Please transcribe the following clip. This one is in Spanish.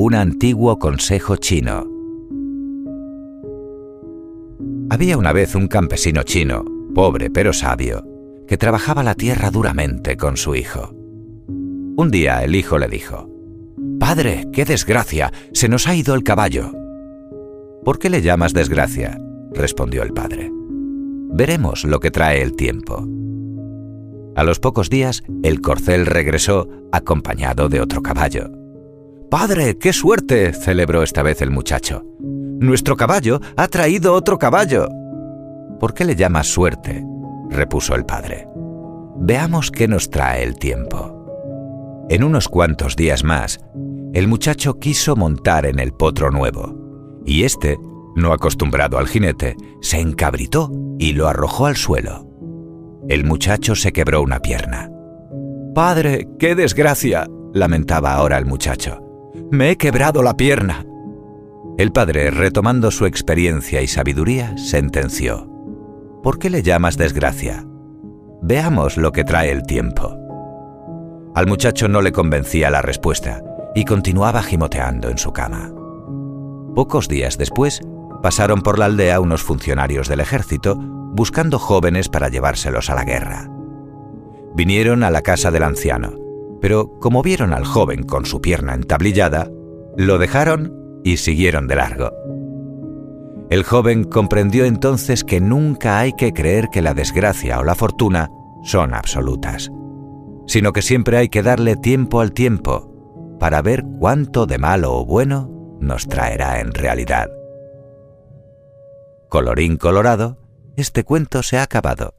un antiguo consejo chino. Había una vez un campesino chino, pobre pero sabio, que trabajaba la tierra duramente con su hijo. Un día el hijo le dijo, Padre, qué desgracia, se nos ha ido el caballo. ¿Por qué le llamas desgracia? respondió el padre. Veremos lo que trae el tiempo. A los pocos días, el corcel regresó acompañado de otro caballo. Padre, qué suerte, celebró esta vez el muchacho. Nuestro caballo ha traído otro caballo. ¿Por qué le llamas suerte? repuso el padre. Veamos qué nos trae el tiempo. En unos cuantos días más, el muchacho quiso montar en el potro nuevo, y éste, no acostumbrado al jinete, se encabritó y lo arrojó al suelo. El muchacho se quebró una pierna. Padre, qué desgracia, lamentaba ahora el muchacho. Me he quebrado la pierna. El padre, retomando su experiencia y sabiduría, sentenció. ¿Por qué le llamas desgracia? Veamos lo que trae el tiempo. Al muchacho no le convencía la respuesta y continuaba gimoteando en su cama. Pocos días después, pasaron por la aldea unos funcionarios del ejército buscando jóvenes para llevárselos a la guerra. Vinieron a la casa del anciano, pero como vieron al joven con su pierna entablillada, lo dejaron y siguieron de largo. El joven comprendió entonces que nunca hay que creer que la desgracia o la fortuna son absolutas sino que siempre hay que darle tiempo al tiempo para ver cuánto de malo o bueno nos traerá en realidad. Colorín colorado, este cuento se ha acabado.